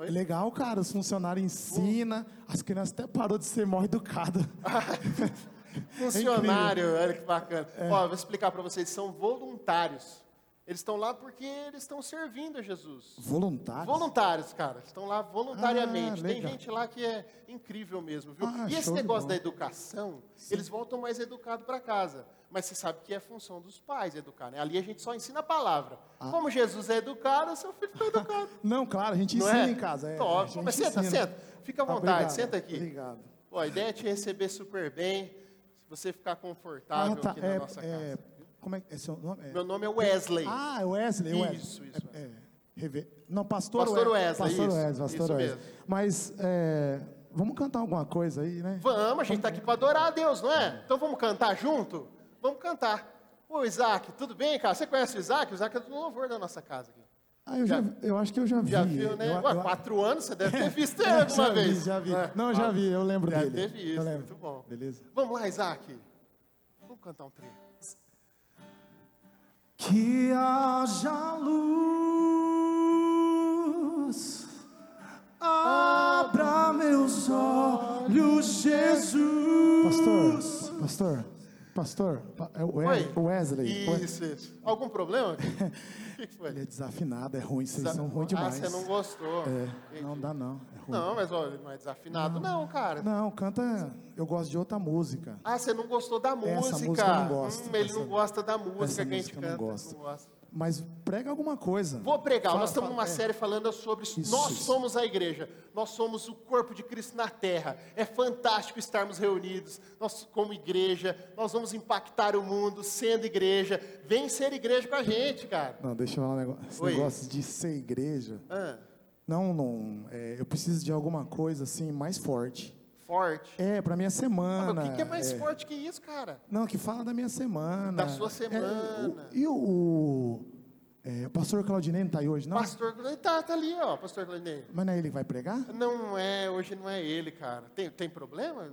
É legal, cara. Os funcionários ensinam. As crianças até parou de ser mal educadas. Funcionário, olha que bacana. Ó, vou explicar para vocês, são voluntários. Eles estão lá porque eles estão servindo a Jesus. Voluntários? Voluntários, cara. Estão lá voluntariamente. Ah, Tem gente lá que é incrível mesmo, viu? Ah, e esse negócio da educação, eles voltam mais educados para casa. Mas você sabe que é função dos pais educar, né? Ali a gente só ensina a palavra. Ah. Como Jesus é educado, seu filho foi educado. Não, claro, a gente Não ensina é? em casa. É, Top. Mas senta, ensina. senta. Fica à Ah, vontade, obrigado, senta aqui. Obrigado. Pô, a ideia é te receber super bem, se você ficar confortável Ah, tá. aqui na É, nossa é, casa. Como é é seu nome? É- Meu nome é Wesley. Ah, é Wesley. Wesley. Isso, isso, É, é, reve- Não, pastor, Pastor Wesley. Wesley, Pastor isso, Wesley, pastor isso Wesley. mesmo. Mas vamos cantar alguma coisa aí, né? Vamos, a gente está aqui para adorar a Deus, não é? Então vamos cantar junto? Vamos cantar. Ô Isaac, tudo bem, cara? Você conhece o Isaac? O Isaac é do louvor da nossa casa aqui. Ah, eu, já, eu acho que eu já vi. Já viu, né? Eu- Ué, eu- quatro anos, você deve ter visto ele alguma já vez. Vi, já vi. É. Não, já vi, eu lembro Já dele. teve isso, muito bom. Beleza. Vamos lá, Isaac. Vamos cantar um trecho. Que haja luz, abra meus olhos, Jesus. Pastor, pastor, pastor, pa- é o. Wesley. Isso, isso. Algum problema? O que que foi? Ele é desafinado, é ruim, vocês são ruins Ah, demais. você não gostou. É, não dá não, é ruim. Não, mas ó, não é desafinado, não, cara. Não, canta, eu gosto de outra música. Ah, você não gostou da música. Essa música eu não gosto. Hum, ele não Essa- gosta da música essa que a gente não canta. gosto. não gosta. Mas prega alguma coisa. Vou pregar. Fala- Nós estamos numa é. série falando sobre Isso, nós isso. somos a igreja. Nós somos o corpo de Cristo na terra. É fantástico estarmos reunidos. Nós como igreja, nós vamos impactar o mundo sendo igreja. Vem ser igreja com a gente, cara. Não, deixa eu falar um negócio. Esse Oi. negócio de ser igreja. Ah, Não, não. é, eu preciso de alguma coisa assim mais forte. forte. É, pra minha Ah, semana. mas o que, que é mais é. forte que isso, cara? Não, que fala da minha semana. Da sua semana. É, o- e o, o, é, o pastor Claudinei não tá aí hoje, não? Pastor, tá, tá ali, ó, pastor Glenei. Mas não é ele que vai pregar? Não é, hoje não é ele, cara. Tem, tem problema?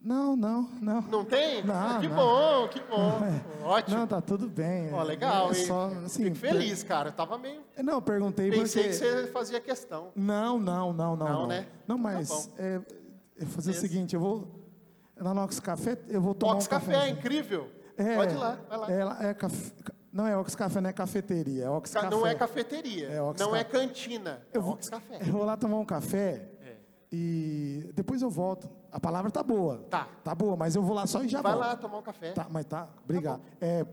Não, não, não. Não tem? Não, Ah, que não. bom, que bom. Ótimo. Não, tá tudo bem. Ó, legal, é hein? só, assim, Fico feliz, cara. Eu tava meio. Não, eu perguntei Pensei porque... que você fazia questão. Não, não, não, não. Não, Não, né? Não, tá mas bom. é, eu vou fazer Beleza. o seguinte, eu vou... Lá no Ox Café, eu vou tomar Ox um Café, é incrível. É, Pode ir lá, vai lá. É, é café, não é Ox Café, não é cafeteria, é Ox Ca- Café. Não é cafeteria. É Ox não é Café. cantina. Eu é Ox Café. eu vou lá tomar um café É. e depois eu volto. A palavra tá boa. Tá. Tá boa, mas eu vou lá só e já Vai volto. lá tomar um café. Tá, mas tá, obrigado. é,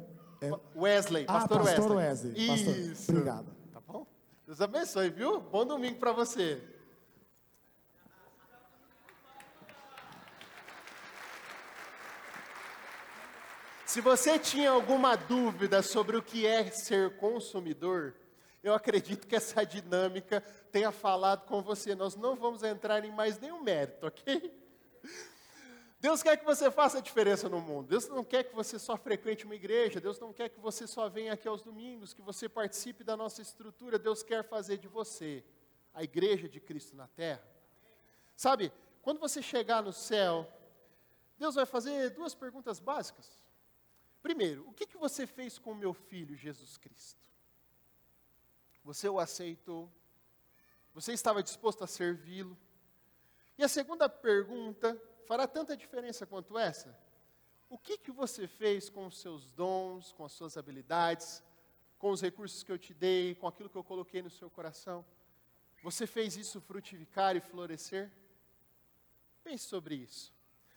é, Wesley, Ah, pastor, pastor Wesley. Wesley, pastor. Isso. Obrigado. Tá bom? Deus abençoe, viu? Bom domingo pra você. Se você tinha alguma dúvida sobre o que é ser consumidor, eu acredito que essa dinâmica tenha falado com você. Nós não vamos entrar em mais nenhum mérito, ok? Deus quer que você faça a diferença no mundo. Deus não quer que você só frequente uma igreja. Deus não quer que você só venha aqui aos domingos, que você participe da nossa estrutura. Deus quer fazer de você a igreja de Cristo na terra. Sabe, quando você chegar no céu, Deus vai fazer duas perguntas básicas. Primeiro, o que, que você fez com o meu filho Jesus Cristo? Você o aceitou? Você estava disposto a servi-lo? E a segunda pergunta fará tanta diferença quanto essa? O que, que você fez com os seus dons, com as suas habilidades, com os recursos que eu te dei, com aquilo que eu coloquei no seu coração? Você fez isso frutificar e florescer? Pense sobre isso.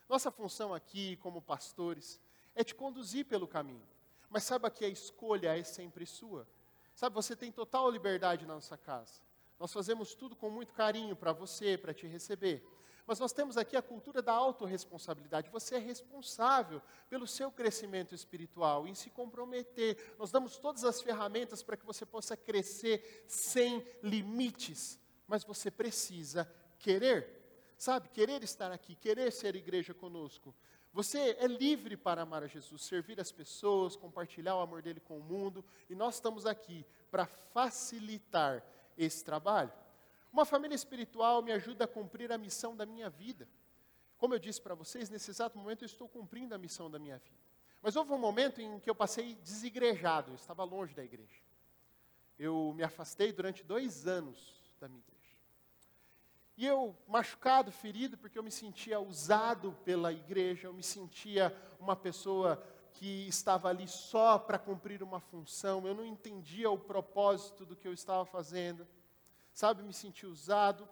Nossa função aqui, como pastores, é te conduzir pelo caminho. Mas saiba que a escolha é sempre sua. Sabe, você tem total liberdade na nossa casa. Nós fazemos tudo com muito carinho para você, para te receber. Mas nós temos aqui a cultura da autorresponsabilidade. Você é responsável pelo seu crescimento espiritual, em se comprometer. Nós damos todas as ferramentas para que você possa crescer sem limites. Mas você precisa querer. Sabe, querer estar aqui, querer ser igreja conosco. Você é livre para amar a Jesus, servir as pessoas, compartilhar o amor dele com o mundo, e nós estamos aqui para facilitar esse trabalho. Uma família espiritual me ajuda a cumprir a missão da minha vida. Como eu disse para vocês, nesse exato momento eu estou cumprindo a missão da minha vida. Mas houve um momento em que eu passei desigrejado, eu estava longe da igreja. Eu me afastei durante dois anos da minha igreja. E eu, machucado, ferido, porque eu me sentia usado pela igreja, eu me sentia uma pessoa que estava ali só para cumprir uma função, eu não entendia o propósito do que eu estava fazendo, sabe, me senti usado,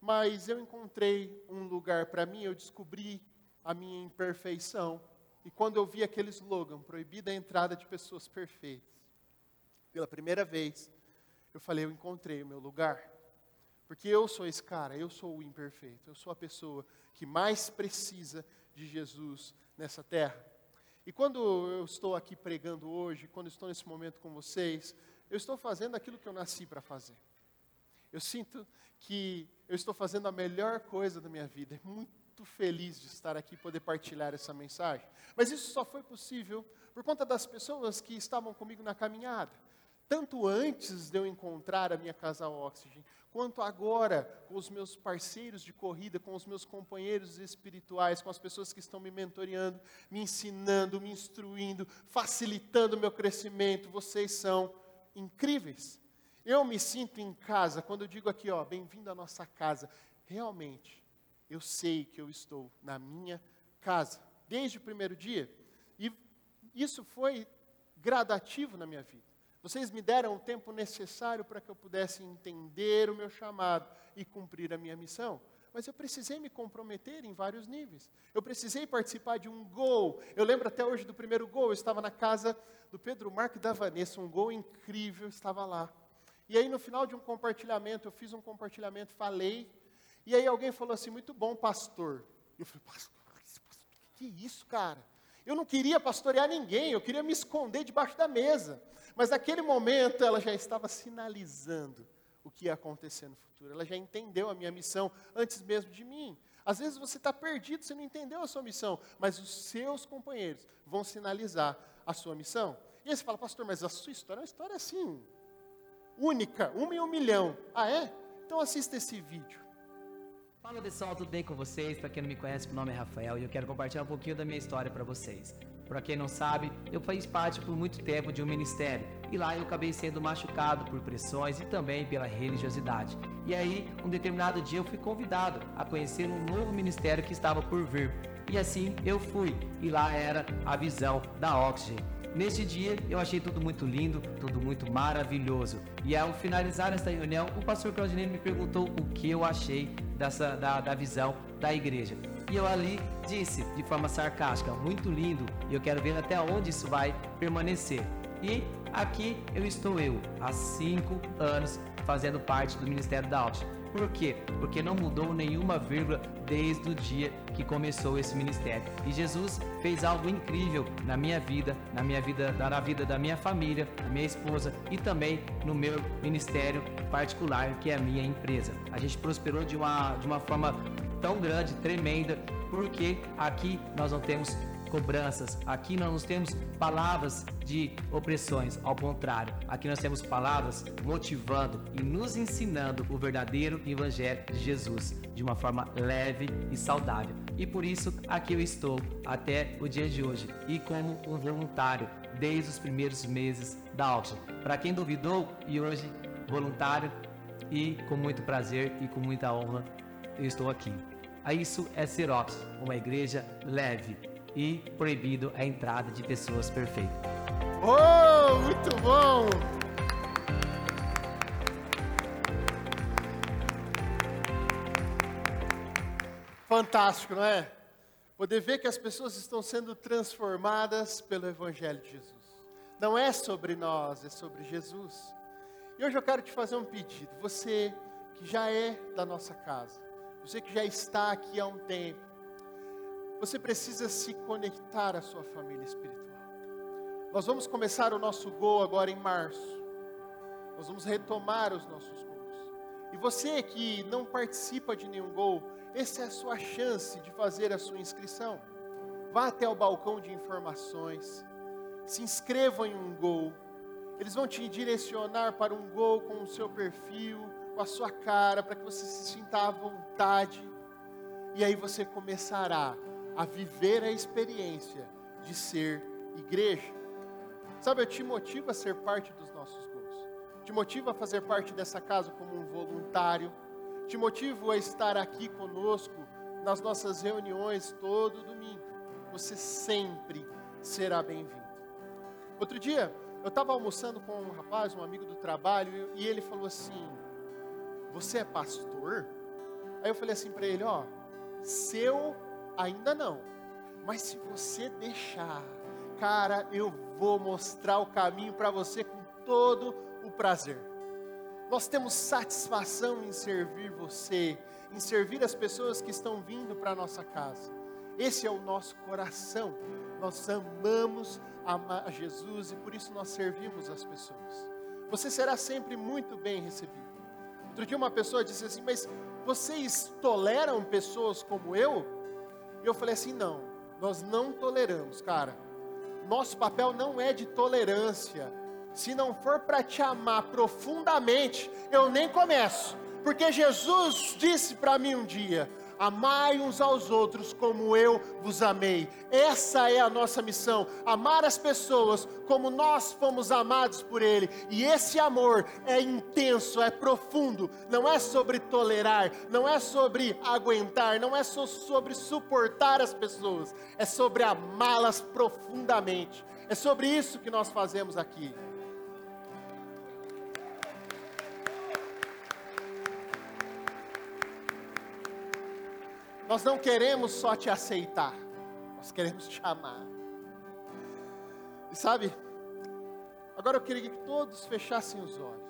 mas eu encontrei um lugar para mim, eu descobri a minha imperfeição, e quando eu vi aquele slogan, proibida a entrada de pessoas perfeitas, pela primeira vez, eu falei, eu encontrei o meu lugar. Porque eu sou esse cara, eu sou o imperfeito, eu sou a pessoa que mais precisa de Jesus nessa terra. E quando eu estou aqui pregando hoje, quando estou nesse momento com vocês, eu estou fazendo aquilo que eu nasci para fazer. Eu sinto que eu estou fazendo a melhor coisa da minha vida. Muito feliz de estar aqui e poder partilhar essa mensagem. Mas isso só foi possível por conta das pessoas que estavam comigo na caminhada. Tanto antes de eu encontrar a minha casa Oxygen, quanto agora com os meus parceiros de corrida, com os meus companheiros espirituais, com as pessoas que estão me mentoreando, me ensinando, me instruindo, facilitando o meu crescimento. Vocês são incríveis. Eu me sinto em casa quando eu digo aqui, ó, bem-vindo à nossa casa. Realmente, eu sei que eu estou na minha casa desde o primeiro dia. E isso foi gradativo na minha vida. Vocês me deram o tempo necessário para que eu pudesse entender o meu chamado e cumprir a minha missão. Mas eu precisei me comprometer em vários níveis. Eu precisei participar de um gol. Eu lembro até hoje do primeiro gol. Eu estava na casa do Pedro Marco e da Vanessa. Um gol incrível, estava lá. E aí, no final de um compartilhamento, eu fiz um compartilhamento, falei. E aí, alguém falou assim: Muito bom, pastor. Eu falei: Pastor, que isso, cara? Eu não queria pastorear ninguém, eu queria me esconder debaixo da mesa. Mas naquele momento ela já estava sinalizando o que ia acontecer no futuro. Ela já entendeu a minha missão antes mesmo de mim. Às vezes você está perdido, você não entendeu a sua missão, mas os seus companheiros vão sinalizar a sua missão. E aí você fala, pastor, mas a sua história é uma história assim, única, uma em um milhão. Ah, é? Então assista esse vídeo. Fala pessoal, tudo bem com vocês? Para quem não me conhece, meu nome é Rafael e eu quero compartilhar um pouquinho da minha história para vocês. Para quem não sabe, eu fiz parte por muito tempo de um ministério e lá eu acabei sendo machucado por pressões e também pela religiosidade. E aí, um determinado dia eu fui convidado a conhecer um novo ministério que estava por vir. E assim eu fui, e lá era a visão da Oxygen. Neste dia eu achei tudo muito lindo, tudo muito maravilhoso. E ao finalizar esta reunião, o pastor Claudinei me perguntou o que eu achei dessa, da, da visão da igreja. E eu ali disse de forma sarcástica, muito lindo, e eu quero ver até onde isso vai permanecer. E aqui eu estou eu, há cinco anos, fazendo parte do Ministério da Alta. Por quê? Porque não mudou nenhuma vírgula desde o dia que começou esse ministério. E Jesus fez algo incrível na minha vida, na minha vida, na vida da minha família, da minha esposa e também no meu ministério particular, que é a minha empresa. A gente prosperou de uma, de uma forma tão grande, tremenda, porque aqui nós não temos cobranças, aqui nós não temos palavras de opressões, ao contrário, aqui nós temos palavras motivando e nos ensinando o verdadeiro evangelho de Jesus de uma forma leve e saudável. E por isso aqui eu estou até o dia de hoje e como um voluntário desde os primeiros meses da Oxford. Para quem duvidou e hoje voluntário e com muito prazer e com muita honra eu estou aqui. A isso é ser uma igreja leve e proibido a entrada de pessoas perfeitas. Oh, muito bom! Fantástico, não é? Poder ver que as pessoas estão sendo transformadas pelo Evangelho de Jesus. Não é sobre nós, é sobre Jesus. E hoje eu quero te fazer um pedido. Você que já é da nossa casa, você que já está aqui há um tempo, você precisa se conectar à sua família espiritual. Nós vamos começar o nosso gol agora em março. Nós vamos retomar os nossos gols. E você que não participa de nenhum gol, essa é a sua chance de fazer a sua inscrição. Vá até o balcão de informações, se inscreva em um gol. Eles vão te direcionar para um gol com o seu perfil, com a sua cara, para que você se sinta à vontade. E aí você começará a viver a experiência de ser igreja. Sabe, eu te motivo a ser parte dos nossos gols. Te motivo a fazer parte dessa casa como um voluntário. Te motivo a estar aqui conosco nas nossas reuniões todo domingo. Você sempre será bem-vindo. Outro dia, eu estava almoçando com um rapaz, um amigo do trabalho, e ele falou assim: Você é pastor? Aí eu falei assim para ele: Ó, seu ainda não, mas se você deixar, cara, eu vou mostrar o caminho para você com todo o prazer. Nós temos satisfação em servir você, em servir as pessoas que estão vindo para a nossa casa. Esse é o nosso coração. Nós amamos a Jesus e por isso nós servimos as pessoas. Você será sempre muito bem recebido. Outro dia uma pessoa disse assim: Mas vocês toleram pessoas como eu? E eu falei assim: Não, nós não toleramos, cara. Nosso papel não é de tolerância. Se não for para te amar profundamente, eu nem começo. Porque Jesus disse para mim um dia: Amai uns aos outros como eu vos amei. Essa é a nossa missão: amar as pessoas como nós fomos amados por Ele. E esse amor é intenso, é profundo. Não é sobre tolerar, não é sobre aguentar, não é só sobre suportar as pessoas. É sobre amá-las profundamente. É sobre isso que nós fazemos aqui. Nós não queremos só te aceitar, nós queremos te amar. E sabe, agora eu queria que todos fechassem os olhos.